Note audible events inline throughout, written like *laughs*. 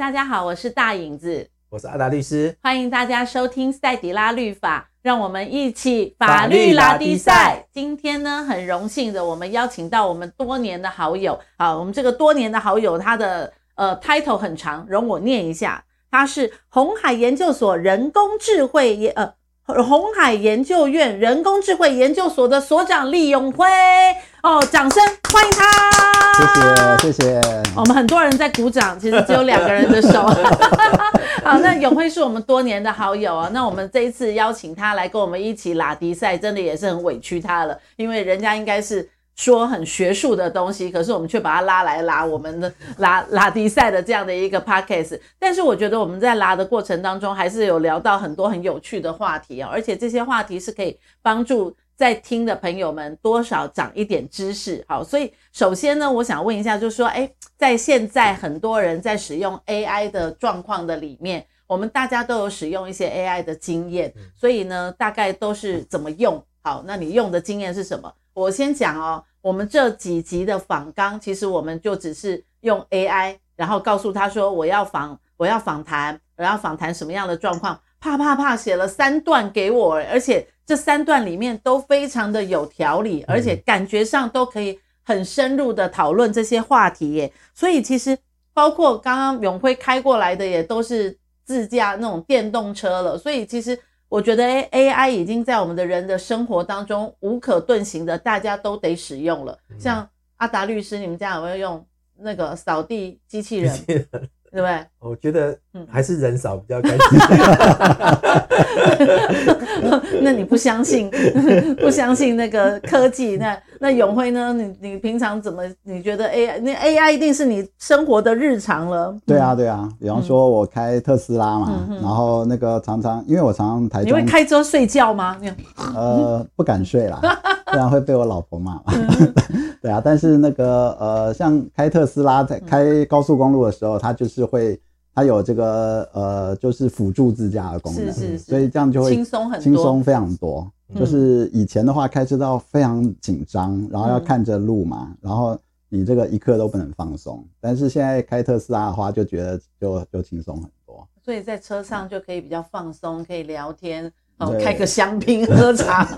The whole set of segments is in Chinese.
嗨，大家好，我是大影子，我是阿达律师，欢迎大家收听赛迪拉律法，让我们一起法律拉低赛。今天呢，很荣幸的，我们邀请到我们多年的好友，好，我们这个多年的好友，他的呃 title 很长，容我念一下，他是红海研究所人工智慧研呃。红海研究院人工智慧研究所的所长李永辉哦，掌声欢迎他！谢谢谢谢。我们很多人在鼓掌，其实只有两个人的手。*laughs* 好，那永辉是我们多年的好友啊。那我们这一次邀请他来跟我们一起拉迪赛，真的也是很委屈他了，因为人家应该是。说很学术的东西，可是我们却把他拉来拉我们的拉拉迪赛的这样的一个 podcast。但是我觉得我们在拉的过程当中，还是有聊到很多很有趣的话题啊，而且这些话题是可以帮助在听的朋友们多少长一点知识。好，所以首先呢，我想问一下，就是说，哎，在现在很多人在使用 AI 的状况的里面，我们大家都有使用一些 AI 的经验，所以呢，大概都是怎么用？好，那你用的经验是什么？我先讲哦。我们这几集的访纲，其实我们就只是用 AI，然后告诉他说我要访，我要访谈，我要访谈什么样的状况，啪啪啪写了三段给我，而且这三段里面都非常的有条理，而且感觉上都可以很深入的讨论这些话题耶。所以其实包括刚刚永辉开过来的也都是自驾那种电动车了，所以其实。我觉得 AI 已经在我们的人的生活当中无可遁形的，大家都得使用了。像阿达律师，你们家有没有用那个扫地机器人？对不对？我觉得还是人少比较开心。*laughs* 那你不相信？*laughs* 不相信那个科技？那那永辉呢？你你平常怎么？你觉得 AI 那 AI 一定是你生活的日常了？对啊，对啊。比方说，我开特斯拉嘛，然后那个常常因为我常常台中，你会开车睡觉吗？呃，不敢睡啦，*laughs* 不然会被我老婆骂嘛。*laughs* 对啊，但是那个呃，像开特斯拉在开高速公路的时候，它就是会，它有这个呃，就是辅助自驾的功能，是是是，所以这样就会轻松很轻松非常多。就是以前的话，开车道非常紧张，然后要看着路嘛，然后你这个一刻都不能放松。但是现在开特斯拉的话，就觉得就就轻松很多。所以在车上就可以比较放松，可以聊天。哦，开个香槟喝茶，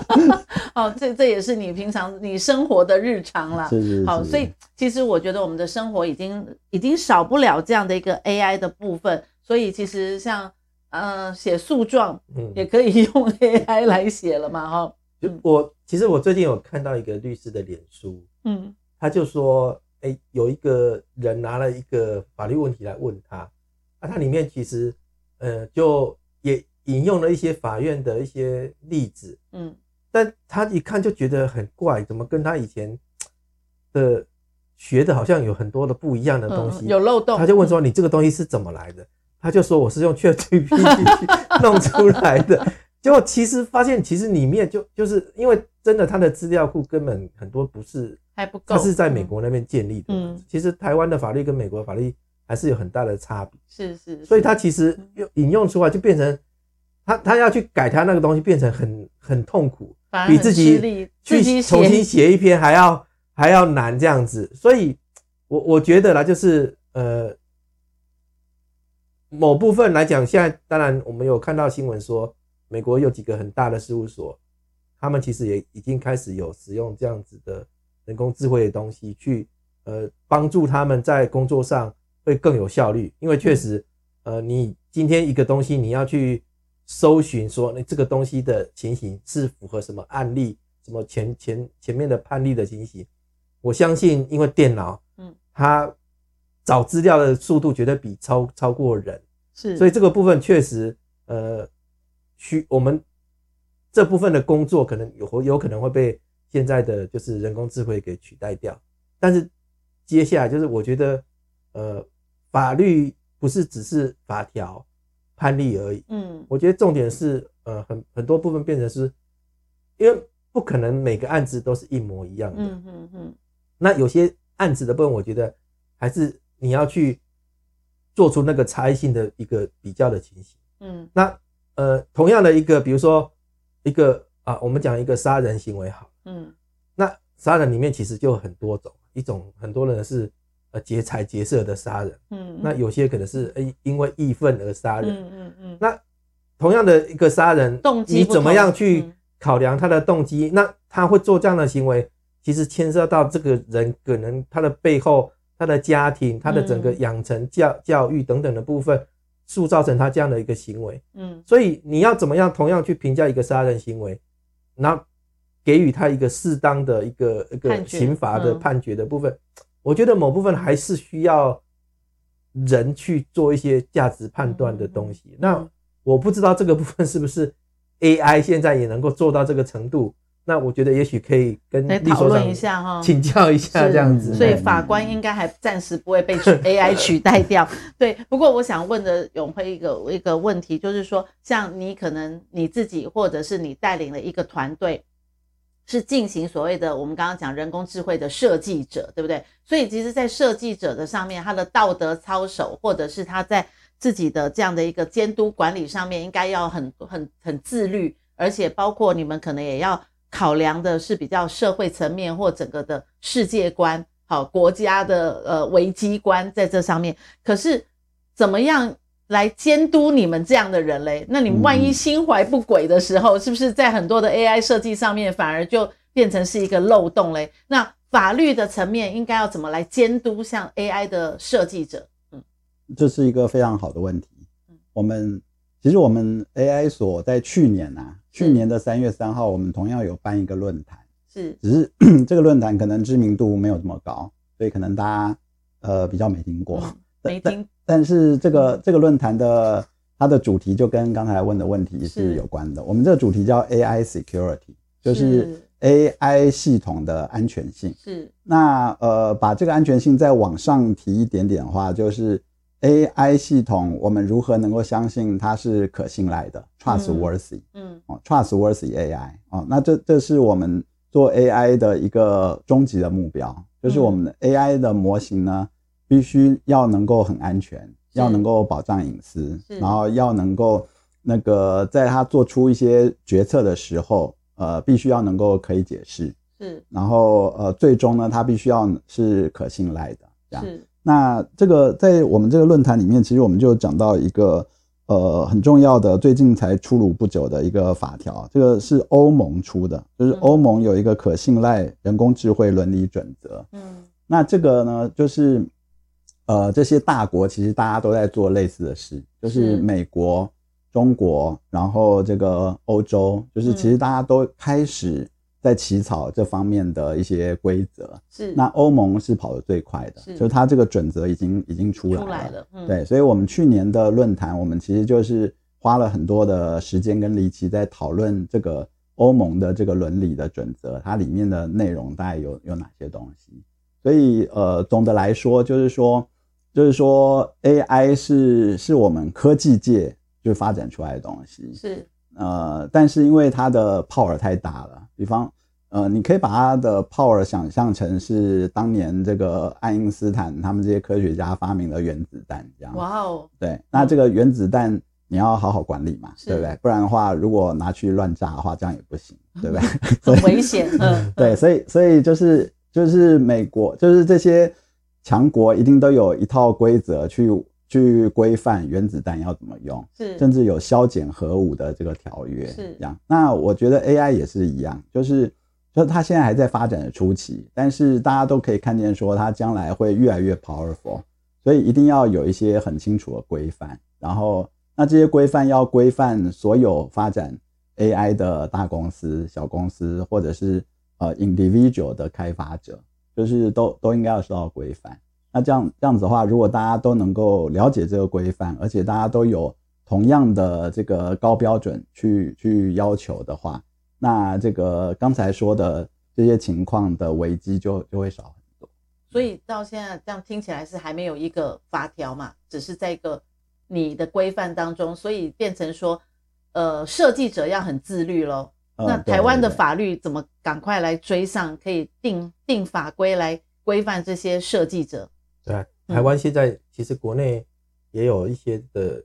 *laughs* 哦，这这也是你平常你生活的日常啦。是是是。好，所以其实我觉得我们的生活已经已经少不了这样的一个 AI 的部分。所以其实像呃写诉状，也可以用 *laughs* AI 来写了嘛，哈。就我其实我最近有看到一个律师的脸书，嗯，他就说，哎，有一个人拿了一个法律问题来问他，啊，他里面其实呃就也。引用了一些法院的一些例子，嗯，但他一看就觉得很怪，怎么跟他以前 *tsk* 的学的好像有很多的不一样的东西，有漏洞。他就问说：“你这个东西是怎么来的？”他就说：“我是用 ChatGPT 弄出来的。” *laughs* 结果其实发现，其实里面就就是因为真的他的资料库根本很多不是还不够，他是在美国那边建立的。嗯，其实台湾的法律跟美国的法律还是有很大的差别。是是，所以他其实用引用出来就变成。他他要去改他那个东西，变成很很痛苦，比自己去重新写一篇还要还要难这样子。所以，我我觉得啦，就是呃，某部分来讲，现在当然我们有看到新闻说，美国有几个很大的事务所，他们其实也已经开始有使用这样子的人工智慧的东西，去呃帮助他们在工作上会更有效率。因为确实，呃，你今天一个东西你要去。搜寻说，那这个东西的情形是符合什么案例，什么前前前面的判例的情形？我相信，因为电脑，嗯，它找资料的速度绝对比超超过人，是，所以这个部分确实，呃，需我们这部分的工作可能有有可能会被现在的就是人工智慧给取代掉。但是接下来就是我觉得，呃，法律不是只是法条。判例而已。嗯，我觉得重点是，呃，很很多部分变成是，因为不可能每个案子都是一模一样的。嗯嗯嗯。那有些案子的部分，我觉得还是你要去做出那个差异性的一个比较的情形。嗯。那呃，同样的一个，比如说一个啊，我们讲一个杀人行为好。嗯。那杀人里面其实就很多种，一种很多人是呃劫财劫色的杀人，嗯，那有些可能是诶因为义愤而杀人，嗯嗯嗯，那同样的一个杀人动机你怎么样去嗯。考量他的动机？那他会做这样的行为，其实牵涉到这个人可能他的背后、他的家庭、他的整个养成教教育等等的部分，塑造成他这样的一个行为。嗯，所以你要怎么样同样去评价一个杀人行为，然后给予他一个适当的一个一个刑罚的嗯。判决的部分，我觉得某部分还是需要人去做一些价值判断的东西。那我不知道这个部分是不是 AI 现在也能够做到这个程度？那我觉得也许可以跟来讨论一下哈，请教一下这样子。所以法官应该还暂时不会被 AI 取代掉。*laughs* 对，不过我想问的永辉一个一个问题，就是说，像你可能你自己或者是你带领了一个团队，是进行所谓的我们刚刚讲人工智慧的设计者，对不对？所以其实，在设计者的上面，他的道德操守，或者是他在自己的这样的一个监督管理上面，应该要很很很自律，而且包括你们可能也要。考量的是比较社会层面或整个的世界观，好国家的呃危机观在这上面。可是怎么样来监督你们这样的人嘞？那你们万一心怀不轨的时候，是不是在很多的 AI 设计上面反而就变成是一个漏洞嘞？那法律的层面应该要怎么来监督像 AI 的设计者？嗯，这是一个非常好的问题。我们其实我们 AI 所在去年啊。去年的三月三号，我们同样有办一个论坛，是，只是 *clears throat* 这个论坛可能知名度没有这么高，所以可能大家呃比较没听过，嗯、没听。但是这个这个论坛的它的主题就跟刚才问的问题是有关的。我们这个主题叫 AI Security，就是 AI 系统的安全性。是。那呃把这个安全性再往上提一点点的话，就是。AI 系统，我们如何能够相信它是可信赖的，trustworthy？嗯，哦，trustworthy AI 哦，那这这是我们做 AI 的一个终极的目标，就是我们的 AI 的模型呢，必须要能够很安全，要能够保障隐私，然后要能够那个在他做出一些决策的时候，呃，必须要能够可以解释，是，然后呃，最终呢，他必须要是可信赖的，这样。是。那这个在我们这个论坛里面，其实我们就讲到一个呃很重要的，最近才出炉不久的一个法条，这个是欧盟出的，就是欧盟有一个可信赖人工智慧伦理准则。嗯，那这个呢，就是呃这些大国其实大家都在做类似的事，就是美国、中国，然后这个欧洲，就是其实大家都开始。在起草这方面的一些规则，是那欧盟是跑得最快的，是就是它这个准则已经已经出来了，出来了，嗯，对，所以我们去年的论坛，我们其实就是花了很多的时间跟力气在讨论这个欧盟的这个伦理的准则，它里面的内容大概有有哪些东西。所以呃，总的来说就是说，就是说 AI 是是我们科技界就发展出来的东西，是。呃，但是因为它的 power 太大了，比方，呃，你可以把它的 power 想象成是当年这个爱因斯坦他们这些科学家发明的原子弹这样。哇哦！对，那这个原子弹你要好好管理嘛，是对不对？不然的话，如果拿去乱炸的话，这样也不行，对不对？*laughs* 很危险。嗯，*laughs* 对，所以所以就是就是美国就是这些强国一定都有一套规则去。去规范原子弹要怎么用，是甚至有削减核武的这个条约，是这样。那我觉得 AI 也是一样，就是就是它现在还在发展的初期，但是大家都可以看见说它将来会越来越 powerful，所以一定要有一些很清楚的规范。然后那这些规范要规范所有发展 AI 的大公司、小公司，或者是呃 individual 的开发者，就是都都应该要受到规范。那这样这样子的话，如果大家都能够了解这个规范，而且大家都有同样的这个高标准去去要求的话，那这个刚才说的这些情况的危机就就会少很多。所以到现在这样听起来是还没有一个法条嘛，只是在一个你的规范当中，所以变成说，呃，设计者要很自律咯。那台湾的法律怎么赶快来追上，可以定定法规来规范这些设计者？对啊，台湾现在其实国内也有一些的，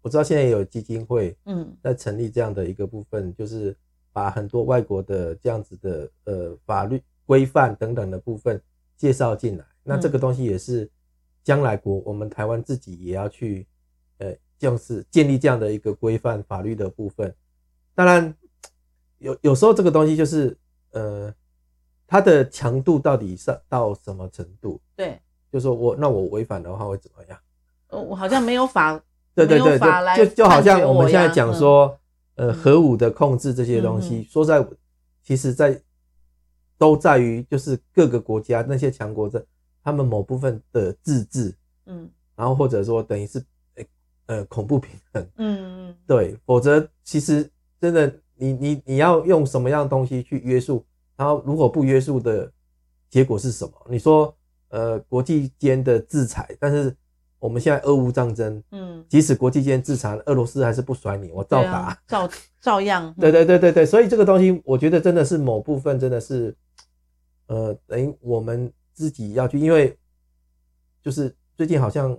我知道现在也有基金会，嗯，在成立这样的一个部分，就是把很多外国的这样子的呃法律规范等等的部分介绍进来，那这个东西也是将来国我们台湾自己也要去呃，就是建立这样的一个规范法律的部分。当然有有时候这个东西就是呃，它的强度到底是到什么程度？对，就是说我那我违反的话会怎么样？我好像没有法，*laughs* 对对对，就就好像我们现在讲说，嗯、呃，核武的控制这些东西，嗯、说在，其实在都在于就是各个国家那些强国的他们某部分的自治，嗯，然后或者说等于是呃恐怖平衡，嗯嗯，对，否则其实真的你你你要用什么样的东西去约束，然后如果不约束的结果是什么？你说呃国际间的制裁，但是。我们现在俄乌战争，嗯，即使国际间制裁，俄罗斯还是不甩你，我照打，啊、照照样。对对对对对，所以这个东西，我觉得真的是某部分真的是，呃，等于我们自己要去，因为就是最近好像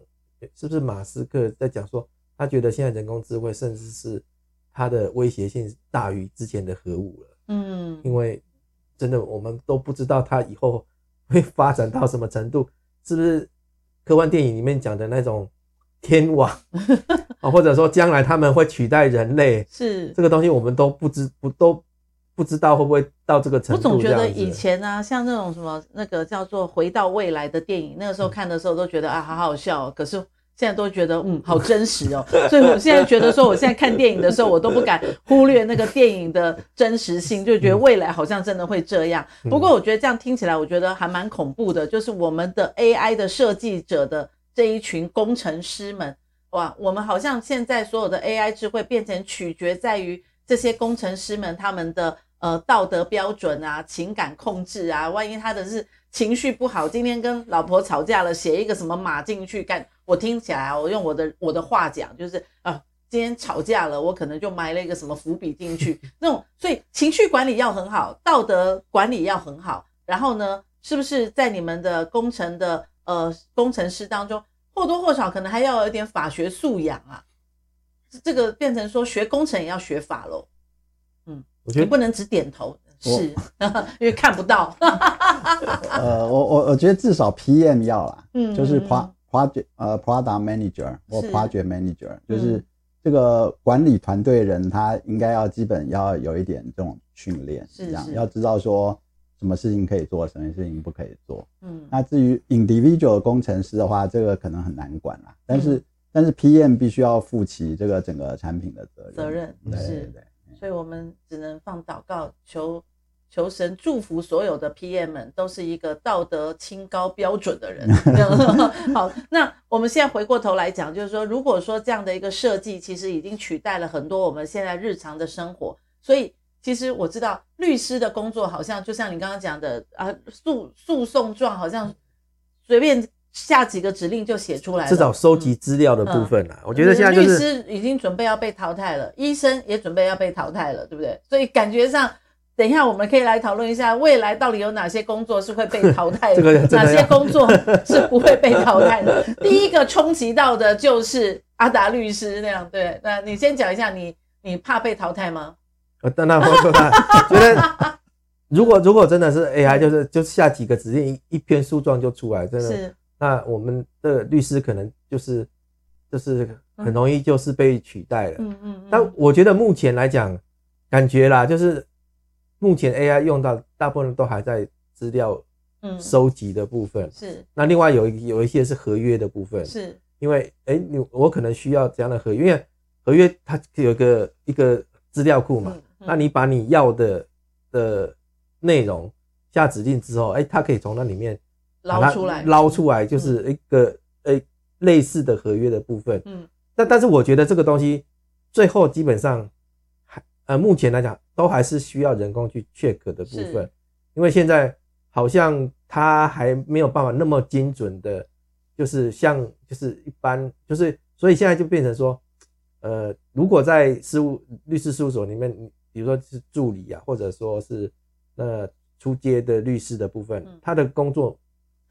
是不是马斯克在讲说，他觉得现在人工智慧甚至是它的威胁性大于之前的核武了，嗯，因为真的我们都不知道它以后会 *laughs* 发展到什么程度，是不是？科幻电影里面讲的那种天网 *laughs* 啊，或者说将来他们会取代人类，是这个东西我们都不知不都不知道会不会到这个程度。我总觉得以前呢、啊，像那种什么那个叫做《回到未来》的电影，那个时候看的时候都觉得啊，好好笑，可是。现在都觉得嗯，好真实哦，*laughs* 所以我现在觉得说，我现在看电影的时候，我都不敢忽略那个电影的真实性，就觉得未来好像真的会这样。不过我觉得这样听起来，我觉得还蛮恐怖的，就是我们的 AI 的设计者的这一群工程师们，哇，我们好像现在所有的 AI 智慧变成取决在于这些工程师们他们的呃道德标准啊、情感控制啊，万一他的是情绪不好，今天跟老婆吵架了，写一个什么码进去干。我听起来啊，我用我的我的话讲，就是啊，今天吵架了，我可能就埋了一个什么伏笔进去，那种，所以情绪管理要很好，道德管理要很好，然后呢，是不是在你们的工程的呃工程师当中，或多或少可能还要有一点法学素养啊？这个变成说学工程也要学法喽？嗯，我觉得你不能只点头，是，*laughs* 因为看不到。*laughs* 呃，我我我觉得至少 PM 要啦，嗯，就是夸。project 呃，product manager 或 project manager，是就是这个管理团队人，他应该要基本要有一点这种训练，是这样，要知道说什么事情可以做，什么事情不可以做。嗯，那至于 individual 工程师的话，这个可能很难管啦。但是，嗯、但是 PM 必须要负起这个整个产品的责任。责任对对，对，所以我们只能放祷告求。求神祝福所有的 PM 们都是一个道德清高标准的人。*laughs* *laughs* 好，那我们现在回过头来讲，就是说，如果说这样的一个设计，其实已经取代了很多我们现在日常的生活。所以，其实我知道律师的工作好像就像你刚刚讲的啊，诉诉讼状好像随便下几个指令就写出来了。至少收集资料的部分啊，嗯、我觉得现在、就是、律师已经准备要被淘汰了，医生也准备要被淘汰了，对不对？所以感觉上。等一下，我们可以来讨论一下未来到底有哪些工作是会被淘汰的，*laughs* 这个、哪些工作是不会被淘汰的。*laughs* 第一个冲击到的就是阿达律师那样，对。那你先讲一下你，你你怕被淘汰吗？呃，当然会怕。觉得如果如果真的是 AI，就是就下几个指令，一一篇诉状就出来，真的。是。那我们的律师可能就是就是很容易就是被取代了。嗯嗯，嗯。但我觉得目前来讲，感觉啦，就是。目前 AI 用到大部分都还在资料收集的部分，是。那另外有有一些是合约的部分，是。因为哎，你我可能需要怎样的合约，因为合约它有一个一个资料库嘛。那你把你要的的内容下指令之后，哎，它可以从那里面捞出来，捞出来就是一个呃类似的合约的部分。嗯。但但是我觉得这个东西最后基本上还。呃，目前来讲都还是需要人工去 check 的部分，因为现在好像它还没有办法那么精准的，就是像就是一般就是，所以现在就变成说，呃，如果在事务律师事务所里面，比如说是助理啊，或者说是呃出街的律师的部分，他的工作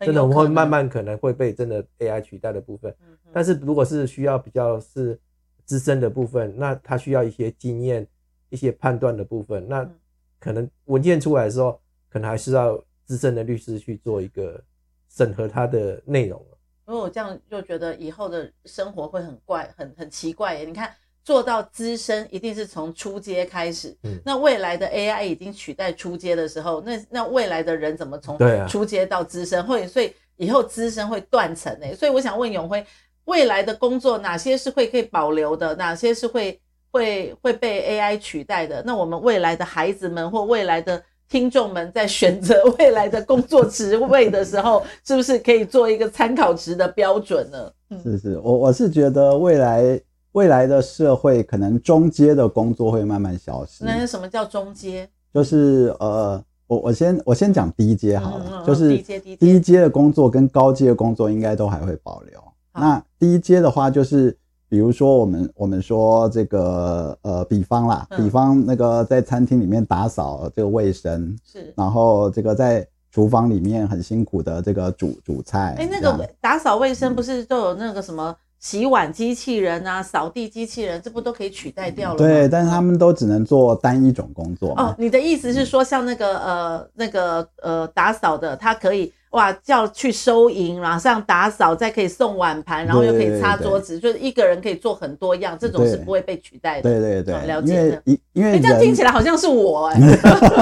真的我们会慢慢可能会被真的 AI 取代的部分，但是如果是需要比较是资深的部分，那它需要一些经验。一些判断的部分，那可能文件出来的时候，可能还是要资深的律师去做一个审核它的内容。因为我这样就觉得以后的生活会很怪，很很奇怪耶。你看，做到资深一定是从初阶开始，嗯，那未来的 AI 已经取代初阶的时候，那那未来的人怎么从初阶到资深？会、啊、所以以后资深会断层诶。所以我想问永辉，未来的工作哪些是会可以保留的，哪些是会会会被 AI 取代的？那我们未来的孩子们或未来的。听众们在选择 *laughs* 未来的工作职位的时候，是不是可以做一个参考值的标准呢？是是，我我是觉得未来未来的社会可能中阶的工作会慢慢消失。那什么叫中阶？就是呃，我我先我先讲低阶好了，嗯、就是低阶低低阶的工作跟高阶的工作应该都还会保留。那低阶的话就是。比如说，我们我们说这个呃，比方啦，比方那个在餐厅里面打扫这个卫生，是，然后这个在厨房里面很辛苦的这个煮煮菜。哎，那个打扫卫生不是都有那个什么洗碗机器人啊、扫地机器人，这不都可以取代掉了吗？对，但是他们都只能做单一种工作。哦，你的意思是说，像那个呃那个呃打扫的，他可以。哇，叫去收银，马上打扫，再可以送碗盘，然后又可以擦桌子，就是一个人可以做很多样，这种是不会被取代的。对对对，了解的。因为因为、欸、这样听起来好像是我 *laughs* 哎、欸，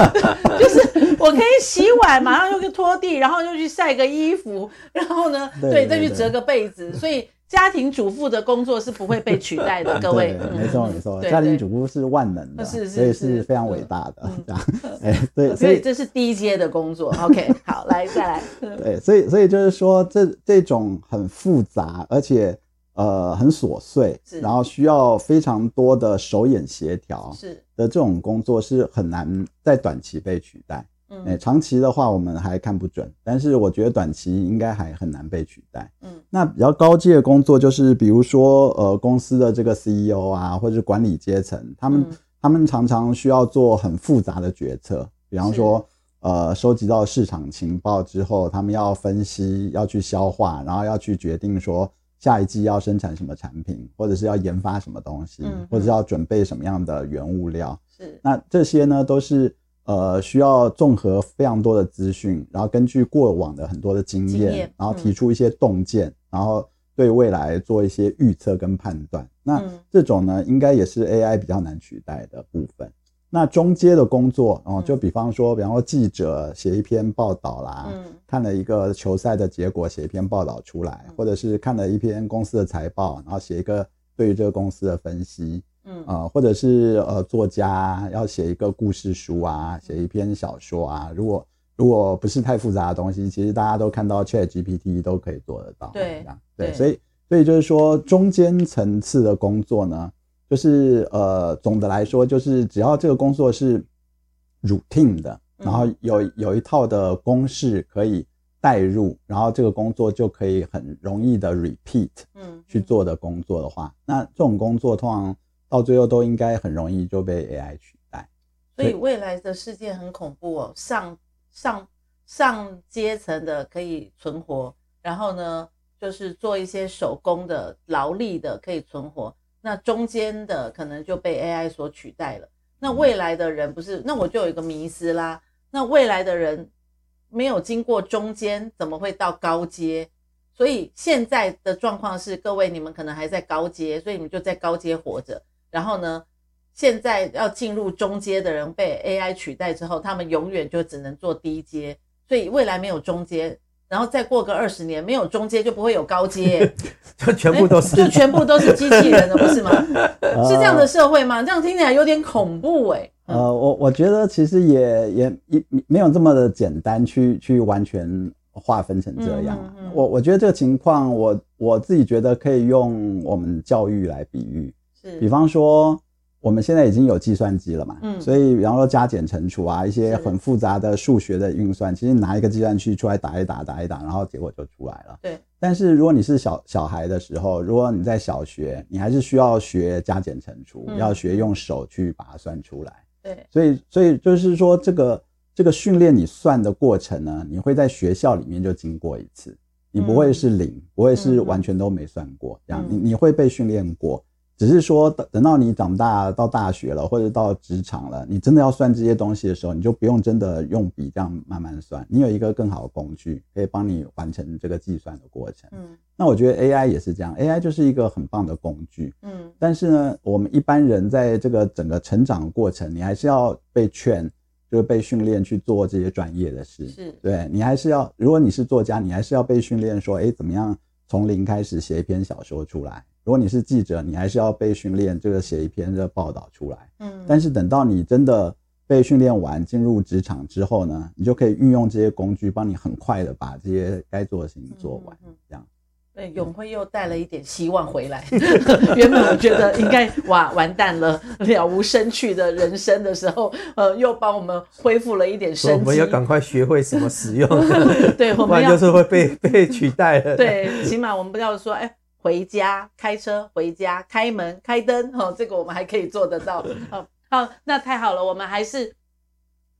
*laughs* 就是我可以洗碗，马上又去拖地，然后又去晒个衣服，然后呢，对，再去折个被子，所以。家庭主妇的工作是不会被取代的，各位。没错没错，家庭主妇是万能的，是是是，所以是非常伟大的。这样，*laughs* 哎，对，所以这是低阶的工作。OK，*laughs* 好，来再来。对，所以所以就是说，这这种很复杂而且呃很琐碎，然后需要非常多的手眼协调，是的这种工作是很难在短期被取代。嗯、欸，长期的话我们还看不准，但是我觉得短期应该还很难被取代。嗯，那比较高阶的工作就是，比如说呃公司的这个 CEO 啊，或者是管理阶层，他们、嗯、他们常常需要做很复杂的决策，比方说呃收集到市场情报之后，他们要分析，要去消化，然后要去决定说下一季要生产什么产品，或者是要研发什么东西，嗯、或者是要准备什么样的原物料。是，那这些呢都是。呃，需要综合非常多的资讯，然后根据过往的很多的经验，经验然后提出一些洞见，嗯、然后对未来做一些预测跟判断。那这种呢，应该也是 AI 比较难取代的部分。那中阶的工作，哦，就比方说，比方说记者写一篇报道啦，嗯、看了一个球赛的结果，写一篇报道出来，或者是看了一篇公司的财报，然后写一个对于这个公司的分析。嗯啊、呃，或者是呃，作家要写一个故事书啊，写一篇小说啊。如果如果不是太复杂的东西，其实大家都看到 ChatGPT 都可以做得到。对，对，所以所以就是说，中间层次的工作呢，就是呃，总的来说，就是只要这个工作是 routine 的，然后有有一套的公式可以代入，然后这个工作就可以很容易的 repeat，嗯，去做的工作的话，那这种工作通常。到最后都应该很容易就被 AI 取代，所以未来的世界很恐怖哦。上上上阶层的可以存活，然后呢，就是做一些手工的劳力的可以存活，那中间的可能就被 AI 所取代了。那未来的人不是？那我就有一个迷思啦。那未来的人没有经过中间，怎么会到高阶？所以现在的状况是，各位你们可能还在高阶，所以你们就在高阶活着。然后呢，现在要进入中阶的人被 AI 取代之后，他们永远就只能做低阶，所以未来没有中阶，然后再过个二十年，没有中阶就不会有高阶，*laughs* 就全部都是，就全部都是机器人了，不是吗？*laughs* 是这样的社会吗？这样听起来有点恐怖哎、欸。呃，我我觉得其实也也也没有这么的简单去去完全划分成这样。嗯嗯嗯、我我觉得这个情况，我我自己觉得可以用我们教育来比喻。是比方说，我们现在已经有计算机了嘛，嗯，所以比方说加减乘除啊，一些很复杂的数学的运算，其实拿一个计算器出来打一打，打一打，然后结果就出来了。对。但是如果你是小小孩的时候，如果你在小学，你还是需要学加减乘除，嗯、要学用手去把它算出来。对。所以，所以就是说，这个这个训练你算的过程呢，你会在学校里面就经过一次，你不会是零，嗯、不会是完全都没算过，这样你你会被训练过。只是说等等到你长大到大学了，或者到职场了，你真的要算这些东西的时候，你就不用真的用笔这样慢慢算，你有一个更好的工具可以帮你完成这个计算的过程。嗯，那我觉得 AI 也是这样，AI 就是一个很棒的工具。嗯，但是呢，我们一般人在这个整个成长过程，你还是要被劝。就是被训练去做这些专业的事，是对你还是要，如果你是作家，你还是要被训练说，哎，怎么样从零开始写一篇小说出来？如果你是记者，你还是要被训练这个写一篇这个报道出来。嗯，但是等到你真的被训练完，进入职场之后呢，你就可以运用这些工具，帮你很快的把这些该做的事情做完，这样。对，永辉又带了一点希望回来。*laughs* 原本我觉得应该哇完蛋了，了无生趣的人生的时候，呃，又帮我们恢复了一点生机。我们要赶快学会什么使用，*laughs* 对，我们要就是会被被取代了。对，起码我们不要说，哎，回家开车回家开门开灯，哦，这个我们还可以做得到。好，*laughs* 好，那太好了，我们还是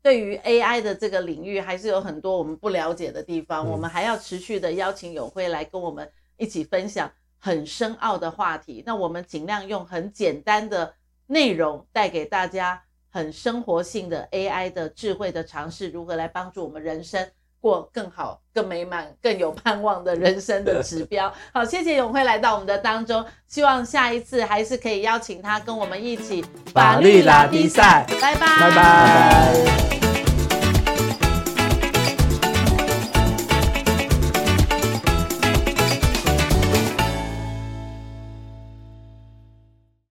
对于 AI 的这个领域还是有很多我们不了解的地方，嗯、我们还要持续的邀请永辉来跟我们。一起分享很深奥的话题，那我们尽量用很简单的内容带给大家很生活性的 AI 的智慧的尝试，如何来帮助我们人生过更好、更美满、更有盼望的人生的指标。*laughs* 好，谢谢永辉来到我们的当中，希望下一次还是可以邀请他跟我们一起法律拉比赛，拜拜，拜拜。